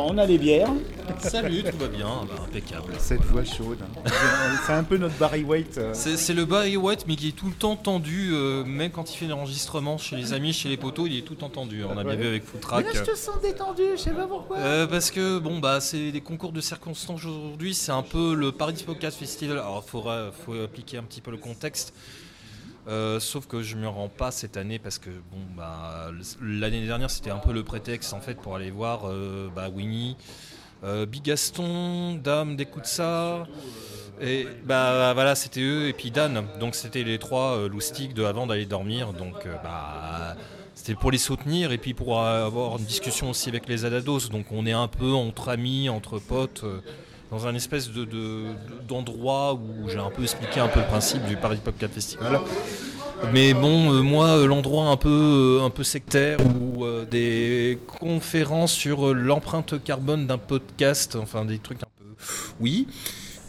on a les bières. Salut, tout va bien, bah, impeccable. Cette voix chaude. hein. C'est un peu notre Barry White. euh. C'est c'est le Barry White, mais qui est tout le temps tendu, euh, même quand il fait l'enregistrement chez les amis, chez les potos, il est tout le temps tendu. On a bien vu avec Footrack. Mais là, je te sens détendu, je sais pas pourquoi. Euh, parce que bon bah c'est des concours de circonstances aujourd'hui, c'est un peu le Paris Podcast Festival. Alors il faudra faut appliquer un petit peu le contexte. Euh, sauf que je me rends pas cette année parce que bon bah l'année dernière c'était un peu le prétexte en fait pour aller voir euh, bah, Winnie, euh, Bigaston, Dame d'écoute ça. Et bah voilà c'était eux et puis Dan. Donc c'était les trois loustiques de avant d'aller dormir. Donc bah c'était pour les soutenir et puis pour avoir une discussion aussi avec les Adados. Donc on est un peu entre amis, entre potes, dans un espèce de, de- d'endroit où j'ai un peu expliqué un peu le principe du Paris Podcast Festival. Mais bon, euh, moi, euh, l'endroit un peu, euh, un peu sectaire euh, des conférences sur l'empreinte carbone d'un podcast, enfin des trucs un peu. Oui.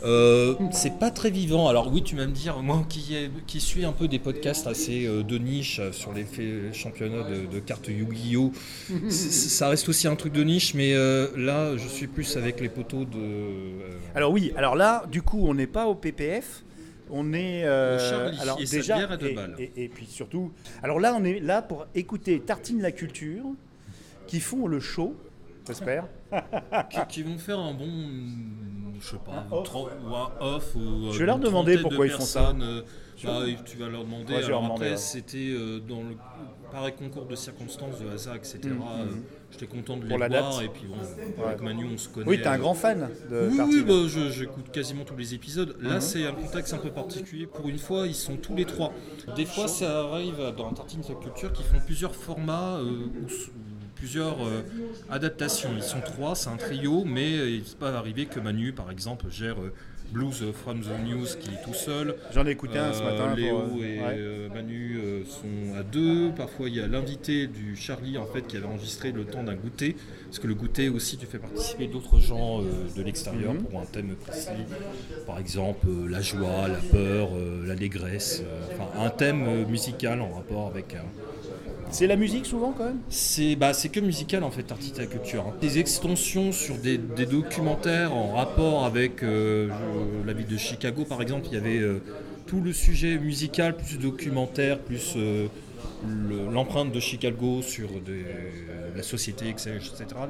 Euh, c'est pas très vivant. Alors oui, tu vas me dire, moi qui, suis un peu des podcasts assez euh, de niche euh, sur les championnats de, de cartes Yu-Gi-Oh, ça reste aussi un truc de niche, mais là, je suis plus avec les poteaux de. Alors oui, alors là, du coup, on n'est pas au PPF. On est Charlie, alors et sa déjà bière à deux et, balles. et- et puis surtout, alors là, on est là pour écouter Tartine la culture, qui font le show, j'espère. qui, qui vont faire un bon, je sais pas, off. ou un off. Ou, euh, Je vais leur demander trentaine de pourquoi ils font ça. euh, bah, tu vas leur demander. Ouais, Alors demander, après, c'était euh, dans le pareil concours de circonstances, de hasard, etc. Mhm, euh, mhm. J'étais content de les la voir. date. Et puis bon, Ouais. avec Manu, on se connaît. Oui, t'es un grand fan de oui, oui, bah, je- j'écoute quasiment tous les épisodes. Là, Mhm. c'est un contexte un peu particulier. Pour une fois, ils sont tous les trois. Des fois, ça arrive dans Tartine culture qu'ils font plusieurs formats euh, plusieurs euh, adaptations. Ils sont trois, c'est un trio, mais euh, il peut pas arriver que Manu, par exemple, gère euh, Blues from the News qui est tout seul. J'en ai écouté un ce matin. Léo pour, et ouais. Manu sont à deux. Parfois, il y a l'invité du Charlie en fait qui avait enregistré le temps d'un goûter. Parce que le goûter aussi, tu fais participer d'autres gens de l'extérieur Mhm. pour un thème précis. Par exemple, la joie, la peur, l'allégresse. enfin, un thème musical en rapport avec. Euh, C'est la musique souvent quand même c'est bah, c'est que musical en fait, Artita Culture. hein. Des extensions sur des, des documentaires en rapport avec euh, je- la ville de Chicago par exemple, il y avait euh, tout le sujet musical, plus documentaire, plus euh, le- l'empreinte de Chicago sur des- la société, etc.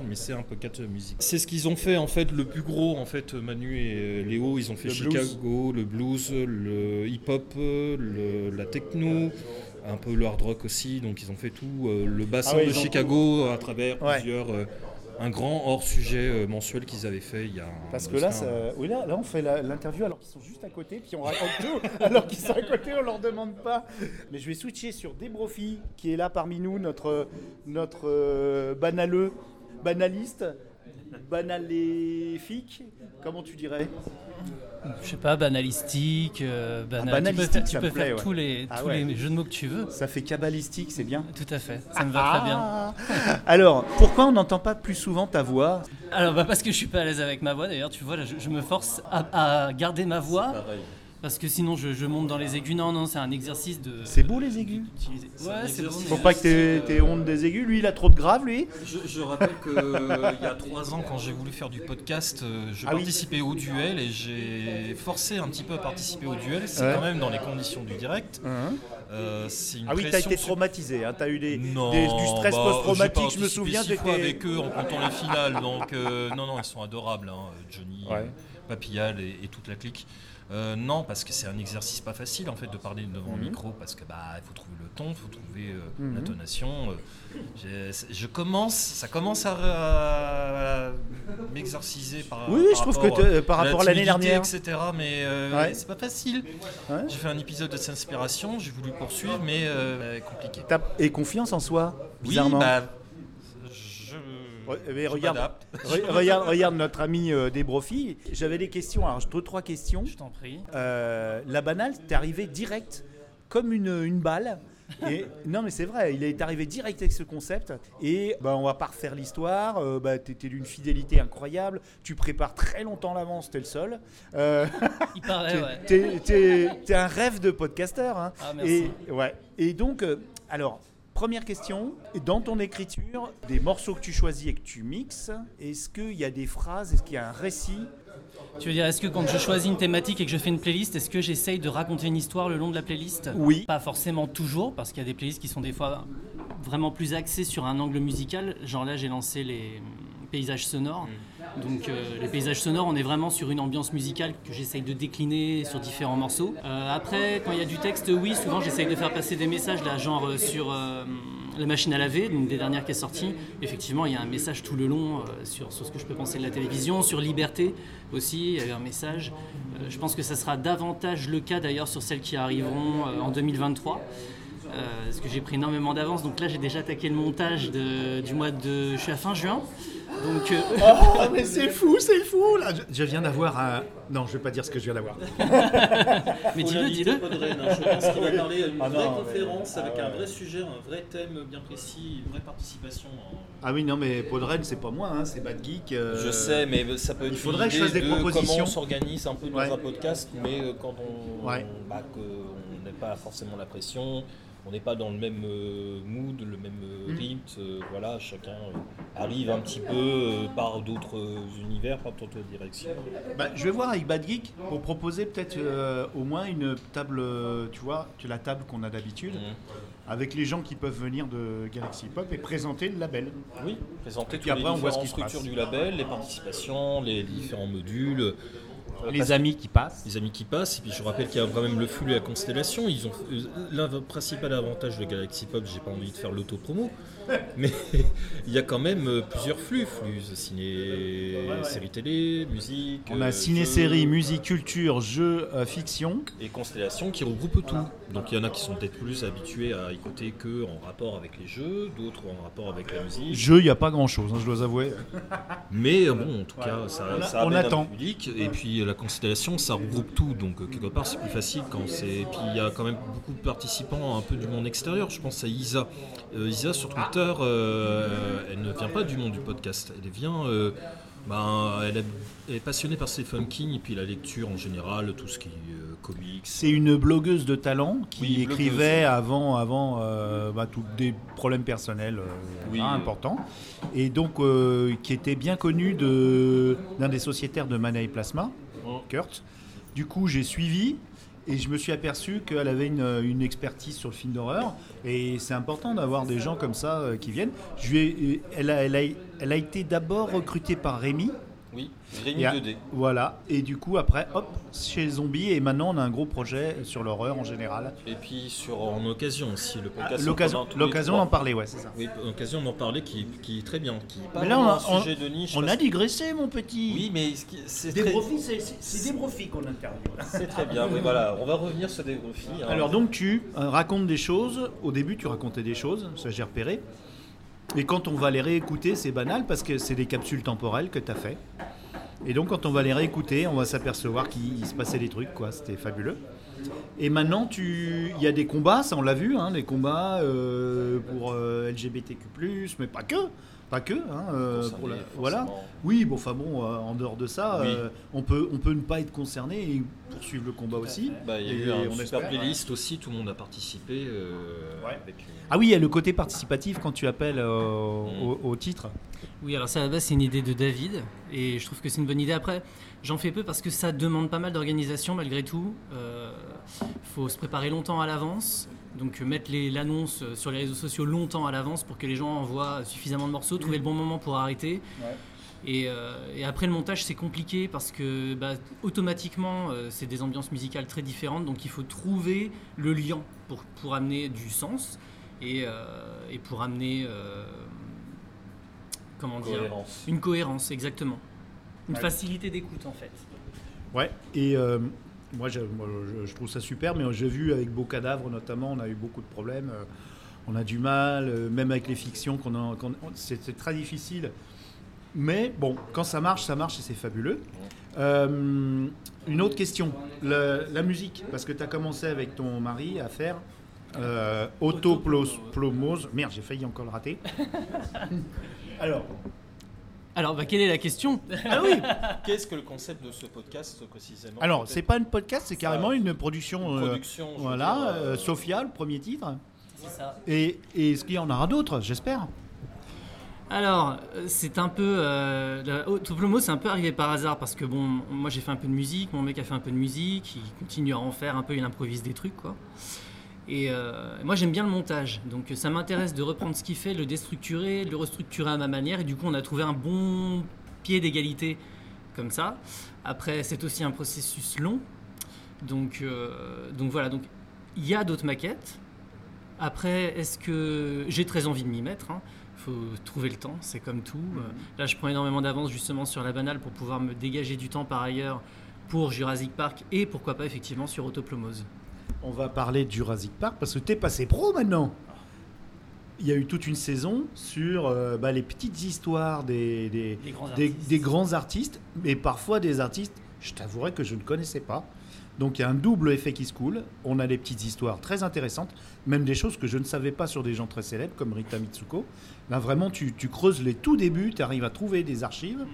Mais c'est un peu quatre musique. C'est ce qu'ils ont fait en fait, le plus gros en fait, Manu et euh, Léo, ils ont fait Le blues. Chicago, le blues, le hip-hop, le- la techno un peu le hard rock aussi, donc ils ont fait tout euh, le bassin Ah de Chicago à travers Ouais. plusieurs euh, un grand hors sujet euh, mensuel qu'ils avaient fait il y a un- Parce que là, ça- oui, là, là, on fait l'interview alors qu'ils sont juste à côté, puis on raconte tout, alors qu'ils sont à côté, on leur demande pas. Mais je vais switcher sur Débrofi, qui est là parmi nous, notre, notre euh, banaleux, banaliste, banaléfique, comment tu dirais? Je sais pas, banalistique, euh, banal- Ah, tu peux banalistique, faire, tu peux plaît, faire ouais. tous, les, Ah tous ouais. les jeux de mots que tu veux. Ça fait cabalistique, c'est bien. Tout à fait, ça me va très bien. Ah. Alors, pourquoi on n'entend pas plus souvent ta voix? Alors, bah, parce que je suis pas à l'aise avec ma voix d'ailleurs, tu vois, là, je, je me force à, à garder ma voix, Pareil. Parce que sinon je, je monte dans les aigus. Non, non, c'est un exercice de. C'est beau les aigus d'utiliser- C'est un Ouais, c'est bon. Faut pas que t'aies t'aies honte des aigus, lui il a trop de graves lui Je, je rappelle qu'il y a trois ans, quand j'ai voulu faire du podcast, euh, je Ah oui. participais au duel et j'ai forcé un petit peu à participer au duel. C'est Ouais. quand même dans les conditions du direct. Euh, une Ah oui, t'as été traumatisé, hein, t'as eu des, Non, des- du stress bah, post-traumatique, je me souviens, six fois avec eux en comptant les finales, donc euh, non, non, ils sont adorables, hein, Johnny, Ouais. euh, Papillal et, et toute la clique. Euh, non, parce que c'est un exercice pas facile en fait de parler devant un Mhm. micro, parce que bah faut trouver le ton, il faut trouver euh, Mhm. l'intonation. euh. Je commence, ça commence à, à- à m'exorciser par, Oui, je trouve que par rapport à l'année dernière. etc. Mais Ouais. c'est pas facile. Ouais. J'ai fait un épisode de Inspiration, j'ai voulu poursuivre, mais compliqué. Et confiance en soi, Oui, bizarrement. bah, mais je regarde, re- regarde, regarde notre ami euh, Desbrofi. J'avais des questions, alors deux, trois questions. Je t'en prie. Euh, la banale, t'es arrivé direct, comme une, une balle. Et, non mais c'est vrai, il est arrivé direct avec ce concept et bah, on va pas refaire l'histoire, euh, bah, t'étais d'une fidélité incroyable, tu prépares très longtemps l'avance, t'es le seul. Euh, Il paraît, ouais. t'es, t'es- t'es un rêve de podcasteur. hein. Ah, merci. Et, ouais. et donc, euh, alors, Première question, dans ton écriture, des morceaux que tu choisis et que tu mixes, est-ce qu'il y a des phrases, est-ce qu'il y a un récit? Tu veux dire, est-ce que quand je choisis une thématique et que je fais une playlist, est-ce que j'essaye de raconter une histoire le long de la playlist? Oui. Pas forcément toujours, parce qu'il y a des playlists qui sont des fois vraiment plus axées sur un angle musical. Genre là, j'ai lancé les paysages sonores. Donc euh, les paysages sonores, on est vraiment sur une ambiance musicale que j'essaye de décliner sur différents morceaux. Euh, après, quand il y a du texte, oui, souvent j'essaye de faire passer des messages, genre euh, sur la machine à laver, une des dernières qui est sortie. Effectivement, il y a un message tout le long sur, ce que je peux penser de la télévision, sur liberté aussi, il y a eu un message. Je pense que ça sera davantage le cas d'ailleurs sur celles qui arriveront en 2023. Euh, parce que j'ai pris énormément d'avance, donc là j'ai déjà attaqué le montage du mois de. Je suis à fin juin, donc euh, Oh, mais c'est fou, c'est fou là. Je, je viens d'avoir un. Non, je vais pas dire ce que je viens d'avoir. mais dis-le, dis-le. Je pense qu'il va parler à une Ah vraie non, conférence mais- avec ah un vrai sujet, un vrai thème bien précis, une vraie participation. Ah oui, non, mais Podren, c'est pas moi, hein, c'est Bad Geek. euh, Je sais, mais ça peut être il faudrait une que je fasse idée des de propositions. Comment on s'organise un peu dans Ouais. un podcast, mais euh, quand on Ouais. bah, que on n'est pas forcément la pression, on n'est pas dans le même euh, mood, le même euh, Mm. rythme. euh, voilà, chacun euh, arrive un petit peu euh, par d'autres univers, par d'autres directions. Bah, je vais voir avec Bad Geek pour proposer peut-être euh, au moins une table, tu vois, tu la table qu'on a d'habitude, Mm. avec les gens qui peuvent venir de Galaxy Pop et présenter le label. Oui, présenter puis toutes après, on les voit ce structures du label, les participations, les différents modules. Les amis qui passent. les amis qui passent, et puis je rappelle qu'il y a quand même le flux et la constellation. Ils ont euh, l'un principal avantage de Galaxy Pop, j'ai pas envie de faire l'auto-promo, mais il y a quand même euh, plusieurs flux, flux ciné, séries télé, musique. On a euh, ciné-série, musique, culture, jeux, euh, fiction. et constellation qui regroupent tout. Donc il y en a qui sont peut-être plus habitués à écouter que en rapport avec les jeux, d'autres en rapport avec la musique. Jeux, il n'y a pas grand-chose, hein, je dois avouer. Mais euh, bon, en tout cas, ça, ça on attend. public. Et puis la constellation, ça regroupe tout. Donc quelque part, c'est plus facile quand c'est. Et puis il y a quand même beaucoup de participants un peu du monde extérieur. Je pense à Isa. Euh, Isa sur Euh, elle ne vient pas du monde du podcast. Elle vient. euh, ben, elle, est, elle est passionnée par Stephen King et puis la lecture en général, tout ce qui est euh, comics. C'est une blogueuse de talent qui Oui, blogueuse. écrivait avant, avant euh, bah, des problèmes personnels euh, Oui, hein, importants. Et donc, qui était bien connue de- d'un des sociétaires de Mana et Plasma, Oh. Kurt. Du coup, j'ai suivi et je me suis aperçu qu'elle avait une, expertise sur le film d'horreur. Et c'est important d'avoir des gens comme ça euh, qui viennent. A, elle, a, elle a été d'abord recrutée par Rémi. Oui, Rémi Et a- 2D. Voilà. Et du coup, après, hop, chez Zombie. Et maintenant, on a un gros projet sur l'horreur en général. Et puis sur en occasion aussi, le podcast. Ah, L'occasion les l'occasion d'en parler, ouais, c'est ça. Oui, l'occasion d'en parler qui, qui est très bien. Qui Mais là, on a- un sujet de niche. On a digressé, mon petit. Oui, mais c'est Des très, profits, c'est- c'est c'est des profits qu'on interviewe. c'est très bien. Oui, voilà, on va revenir sur des profits. hein. Alors donc tu euh, racontes des choses, au début tu racontais des choses, ça j'ai repéré, et quand on va les réécouter c'est banal parce que c'est des capsules temporelles que tu as fait. Et donc quand on va les réécouter on va s'apercevoir qu'il se passait des trucs, quoi, c'était fabuleux. Et maintenant tu, il y a des combats, ça on l'a vu, hein, des combats euh, pour euh, LGBTQ+, mais pas que, pas que, hein, euh, pour la- voilà. Oui, bon, enfin bon, euh, en dehors de ça, Oui. euh, on, peut, on peut ne pas être concerné et poursuivre le combat aussi. Bah, il y a Et eu un on super espère. playlist aussi, tout le monde a participé. euh, Ouais. avec une- Ah oui, il y a le côté participatif quand tu appelles au, au titre. Oui, alors ça à la base c'est une idée de David et je trouve que c'est une bonne idée. Après, j'en fais peu parce que ça demande pas mal d'organisation malgré tout. Il faut se préparer longtemps à l'avance, donc euh, mettre l'annonce euh, sur les réseaux sociaux longtemps à l'avance pour que les gens envoient suffisamment de morceaux, trouver le bon moment pour arrêter. Et, euh, et après le montage c'est compliqué parce que bah, automatiquement euh, c'est des ambiances musicales très différentes donc il faut trouver le lien pour, pour amener du sens et, euh, et pour amener euh, comment dire Cohérence. une cohérence exactement une Ouais. facilité d'écoute en fait Ouais. Et euh, moi, je, trouve ça super, mais j'ai vu avec Beau Cadavre notamment, on a eu beaucoup de problèmes. euh, On a du mal, euh, même avec les fictions, qu'on c'est très difficile. Mais bon, quand ça marche, ça marche et c'est fabuleux. Euh, une autre question, la, la musique, parce que tu as commencé avec ton mari à faire euh, autoplomose. Merde, j'ai failli encore le rater. Alors, alors bah, quelle est la question? Ah oui, Qu'est-ce que le concept de ce podcast précisément alors c'est pas une podcast, c'est carrément une production. une euh, production. Voilà, dire, euh, euh, Sophia, le premier titre. C'est ça. Et, et est-ce qu'il y en aura d'autres, j'espère Alors, euh, c'est un peu. Euh, la- Autoplomo, c'est un peu arrivé par hasard parce que, bon, moi j'ai fait un peu de musique, mon mec a fait un peu de musique, il continue à en faire un peu, il improvise des trucs, quoi. Et euh, moi j'aime bien le montage, donc ça m'intéresse de reprendre ce qu'il fait, de le déstructurer, de le restructurer à ma manière, et du coup on a trouvé un bon pied d'égalité comme ça. Après, c'est aussi un processus long, donc, euh, donc voilà, donc il y a d'autres maquettes. Après, est-ce que j'ai très envie de m'y mettre hein? faut trouver le temps, c'est comme tout. Euh, Là, je prends énormément d'avance justement sur la banale pour pouvoir me dégager du temps par ailleurs pour Jurassic Park et pourquoi pas effectivement sur Autoplomose. On va parler de Jurassic Park parce que t'es passé pro maintenant. Il y a eu toute une saison sur euh, bah, les petites histoires des, des, Des grands des- artistes. des grands artistes, mais parfois des artistes, je t'avouerai que je ne connaissais pas. Donc il y a un double effet qui se coule. On a des petites histoires très intéressantes, même des choses que je ne savais pas sur des gens très célèbres comme Rita Mitsuko. Là vraiment, tu, tu creuses les tout débuts, tu arrives à trouver des archives.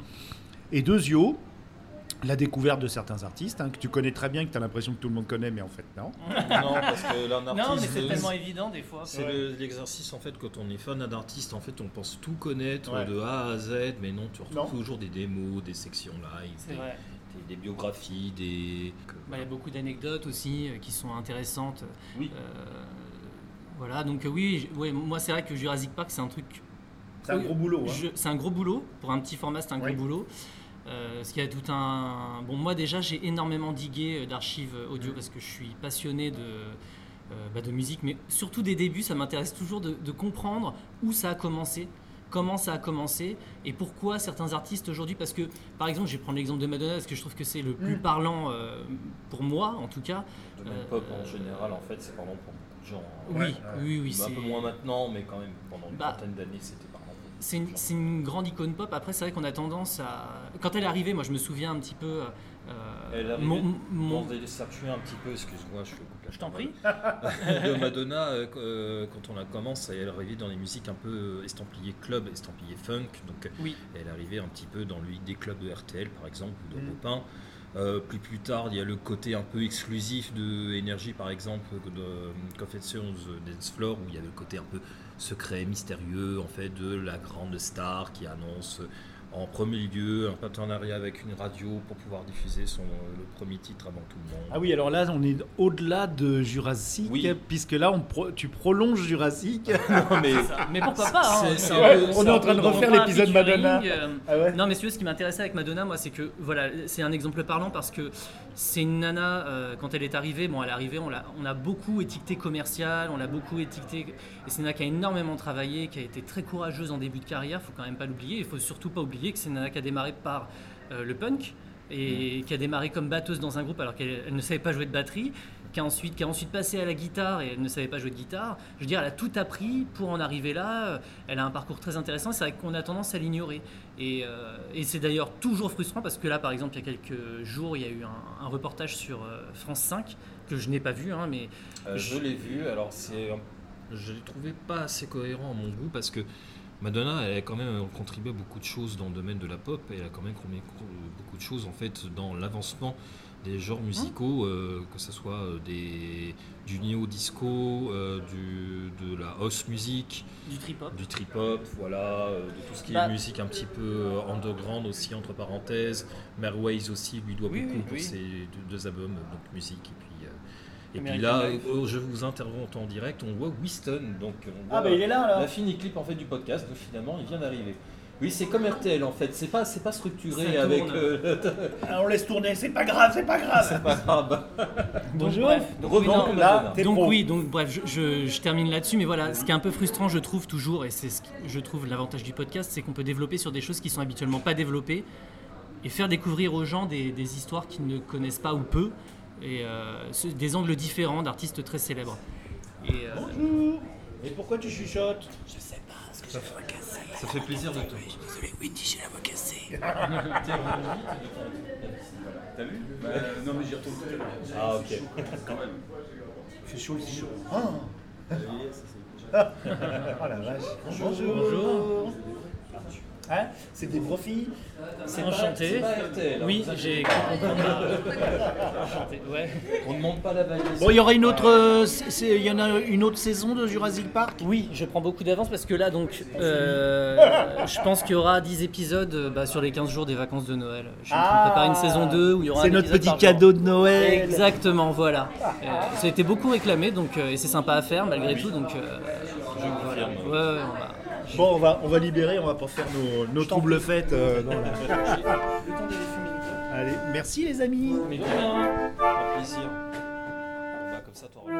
Et Dezio, la découverte de certains artistes, hein, que tu connais très bien, que tu as l'impression que tout le monde connaît, mais en fait non. Non, parce que l'un Non, mais artiste, c'est tellement évident des fois. C'est le- l'exercice en fait quand on est fan d'un artiste en fait on pense tout connaître Ouais. de A à Z mais non tu retrouves Non. toujours des démos, des sections live, des, des- des biographies, des Bah, Il y a beaucoup d'anecdotes aussi euh, qui sont intéressantes. oui Euh, voilà, donc euh, oui, ouais, moi c'est vrai que Jurassic Park c'est un truc C'est un gros boulot. hein. C'est un gros boulot. Pour un petit format, c'est un Oui. gros boulot. Euh, parce qu'il y a tout un. Bon, moi déjà, j'ai énormément digué euh, d'archives Mm. audio parce que je suis passionné de, euh, bah, de musique, mais surtout des débuts. Ça m'intéresse toujours de, de comprendre où ça a commencé, comment ça a commencé et pourquoi certains artistes aujourd'hui. Parce que, par exemple, je vais prendre l'exemple de Madonna parce que je trouve que c'est le plus Mm. parlant euh, pour moi, en tout cas. le Euh, pop en général en fait c'est vraiment pour beaucoup de gens. hein. Oui, Ouais, oui, oui. Bah, un peu moins maintenant mais quand même pendant une Bah, trentaine d'années c'était C'est une, grande icône pop. Après, c'est vrai qu'on a tendance à. Quand elle est arrivée, moi, je me souviens un petit peu. euh, Elle arrivée mon, mon- circuits un petit peu, excuse-moi, je te coupe la Je t'en prie. de Madonna, euh, euh, quand on a commencé, elle arrivait dans les musiques un peu estampillées club, estampillées funk. Donc Oui. elle arrivait un petit peu dans lui des clubs de RTL par exemple ou de 1. Euh, plus plus tard, il y a le côté un peu exclusif de Énergie par exemple, de Confessions Dance Floor, où il y avait le côté un peu secret, mystérieux en fait de la grande star qui annonce en premier lieu un partenariat avec une radio pour pouvoir diffuser son, le premier titre avant tout le monde. Ah oui, alors là, on est au-delà de Jurassic, Oui. puisque là, on pro- tu prolonges Jurassic. Non, mais Mais pourquoi pas hein, C'est- c'est un peu- on est en train de refaire l'épisode Madonna. euh, Ah ouais Non, mais si tu veux, ce qui m'intéressait avec Madonna, moi, c'est que voilà, c'est un exemple parlant parce que c'est une nana, euh, quand elle est arrivée, bon, elle est arrivée, on l'a, on a beaucoup étiqueté commercial, on l'a beaucoup étiqueté. Et c'est une nana qui a énormément travaillé, qui a été très courageuse en début de carrière, faut quand même pas l'oublier. Il faut surtout pas oublier que c'est une nana qui a démarré par euh, le punk et qui a démarré comme batteuse dans un groupe alors qu'elle elle ne savait pas jouer de batterie. Qui a, ensuite, qui a ensuite passé à la guitare et elle ne savait pas jouer de guitare. Je veux dire, elle a tout appris pour en arriver là. Elle a un parcours très intéressant. C'est vrai qu'on a tendance à l'ignorer. Et, euh, et c'est d'ailleurs toujours frustrant parce que là, par exemple, il y a quelques jours, il y a eu un, un reportage sur euh, France 5 que je n'ai pas vu, hein, mais Euh, je l'ai vu, alors c'est, je l'ai trouvé pas assez cohérent à mon goût parce que Madonna, elle a quand même contribué à beaucoup de choses dans le domaine de la pop et elle a quand même contribué beaucoup de choses en fait dans l'avancement des genres musicaux, euh, que ce soit euh, des, du néo-disco, euh, du, de la house music, du trip-hop. du voilà, euh, de tout ce qui Bah- est musique un petit peu underground aussi, entre parenthèses. Merways aussi lui doit Oui, beaucoup oui, pour oui. ses deux, deux albums, donc musique et puis. Et puis là, euh, je vous interromps en direct, on voit Winston, donc on voit Ah, bah il est là, la là. fini clip en fait du podcast, donc finalement il vient d'arriver. Oui, c'est comme RTL en fait, c'est pas, c'est pas structuré avec. euh, Ah, on laisse tourner, c'est pas grave, c'est pas grave. c'est pas grave. Donc, Bonjour. bref, donc, non, là, donc pro. oui, donc bref, je, je- je termine là-dessus, mais voilà, ce qui est un peu frustrant, je trouve toujours, et c'est ce que je trouve l'avantage du podcast, c'est qu'on peut développer sur des choses qui sont habituellement pas développées et faire découvrir aux gens des, des histoires qu'ils ne connaissent pas ou peu, et euh, des angles différents d'artistes très célèbres. Et, euh, Bonjour. Et pourquoi tu chuchotes? Ça fait plaisir de te. T'as vu? Non mais j'y retourne tout à l'heure. Ah ok. Il fait chaud ici. Ah. Oh la vache. Bonjour. Bonjour. Hein? C'est des profils. C'est enchanté. Oui, j'ai. Ouais. On ne monte pas la. Bon, il y aura une autre, euh, c'est- il y en a une autre saison de Jurassic Park? Oui, je prends beaucoup d'avance parce que là, donc, euh, je pense qu'il y aura 10 épisodes euh, bah, sur les 15 jours des vacances de Noël. Je suis en train de préparer une saison 2 où il y aura C'est un notre épisode petit par jour. cadeau de Noël. Exactement, voilà. Euh, ça a été beaucoup réclamé, donc euh, et c'est sympa à faire malgré tout, donc. euh, voilà. Ouais, ouais, on va- Bon, on va, on va libérer, on va pas faire nos, nos troubles fêtes. euh, dans la- Allez, merci les amis. Mais bien, un plaisir. Bah, comme ça, t'auras.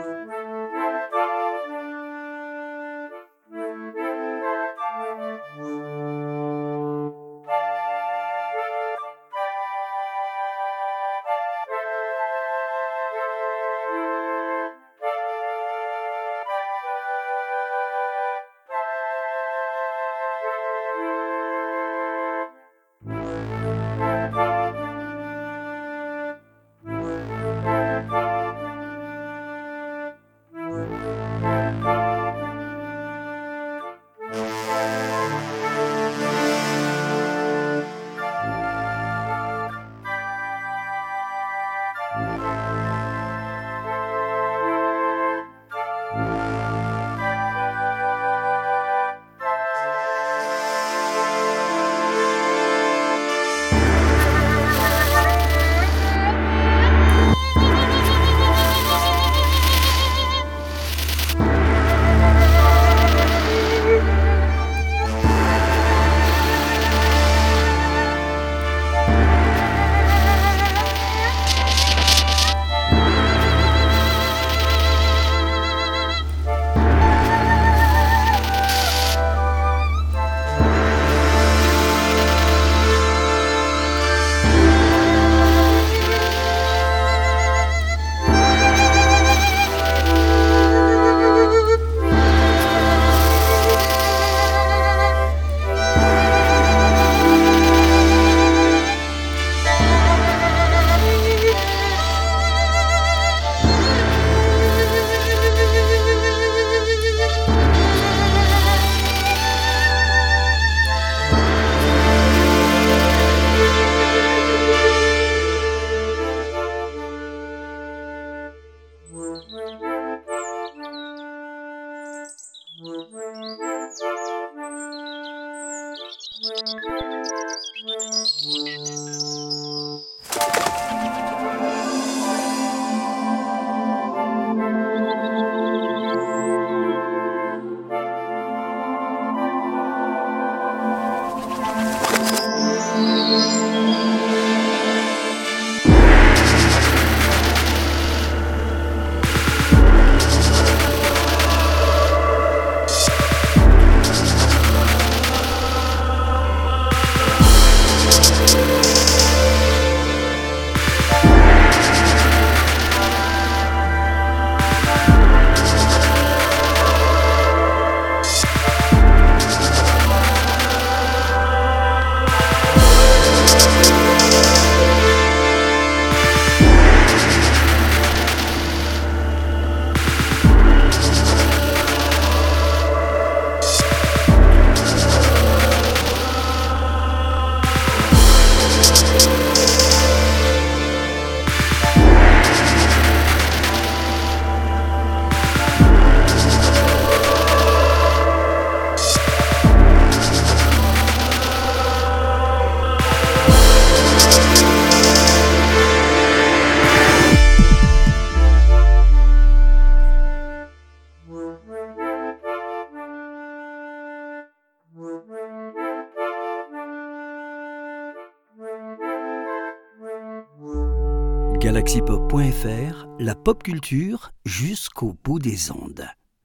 Pop culture jusqu'au bout des ondes.